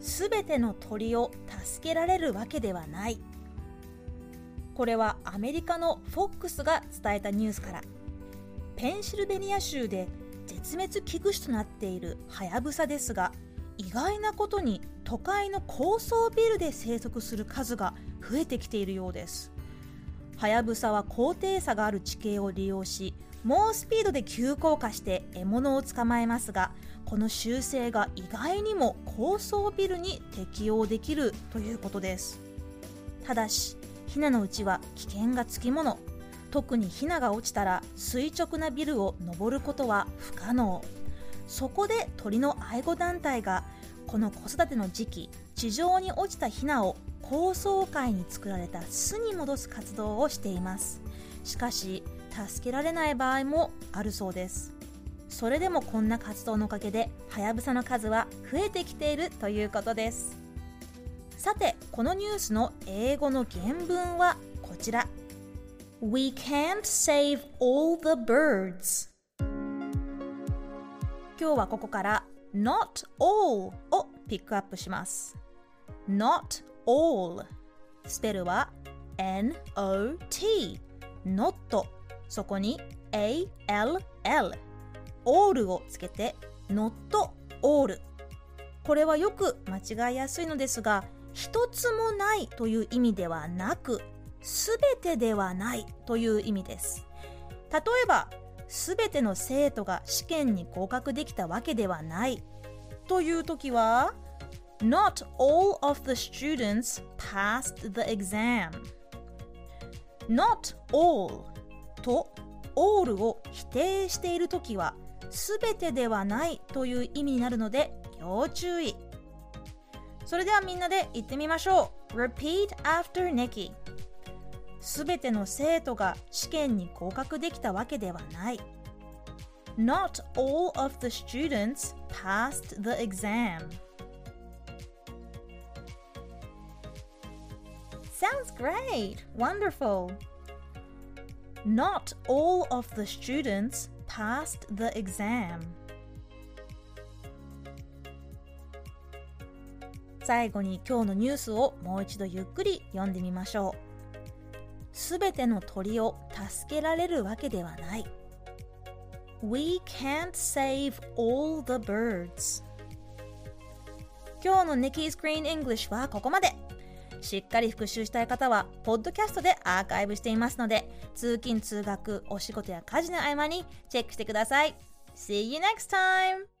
すべての鳥を助けられるわけではない。これはアメリカの FOX が伝えたニュースからペンシルベニア州で絶滅危惧種となっているハヤブサですが意外なことに都会の高層ビルで生息する数が増えてきているようですハヤブサは高低差がある地形を利用し猛スピードで急降下して獲物を捕まえますがこの習性が意外にも高層ビルに適用できるということです。ただしヒナのうちは危険がつきもの。特にヒナが落ちたら垂直なビルを登ることは不可能。そこで鳥の愛護団体がこの子育ての時期地上に落ちたヒナを高層階に作られた巣に戻す活動をしています。しかし助けられない場合もあるそうです。それでもこんな活動のおかげでハヤブサの数は増えてきているということです。さてこのニュースの英語の原文はこちら。We can't save all the birds. 今日はここから not all をピックアップします。not all スペルは not not そこに all all をつけて not all これはよく間違いやすいのですが一つもないという意味ではなくすべてではないという意味です。例えばすべての生徒が試験に合格できたわけではない。という時は Not all of the students passed the exam Not all と all を否定している時はすべてではないという意味になるので要注意。それではみんなで言ってみましょう。Repeat after Nikki すべての生徒が試験に合格できたわけではない。Not all of the students passed the exam Sounds great! Wonderful! Not all of the students passed the exam. 最後に今日のニュースをもう一度ゆっくり読んでみましょう。すべての鳥を助けられるわけではない。We can't save all the birds. 今日の Nikki's Green English はここまで。しっかり復習したい方は、ポッドキャストでアーカイブしていますので、通勤・通学、お仕事や家事の合間にチェックしてください。See you next time!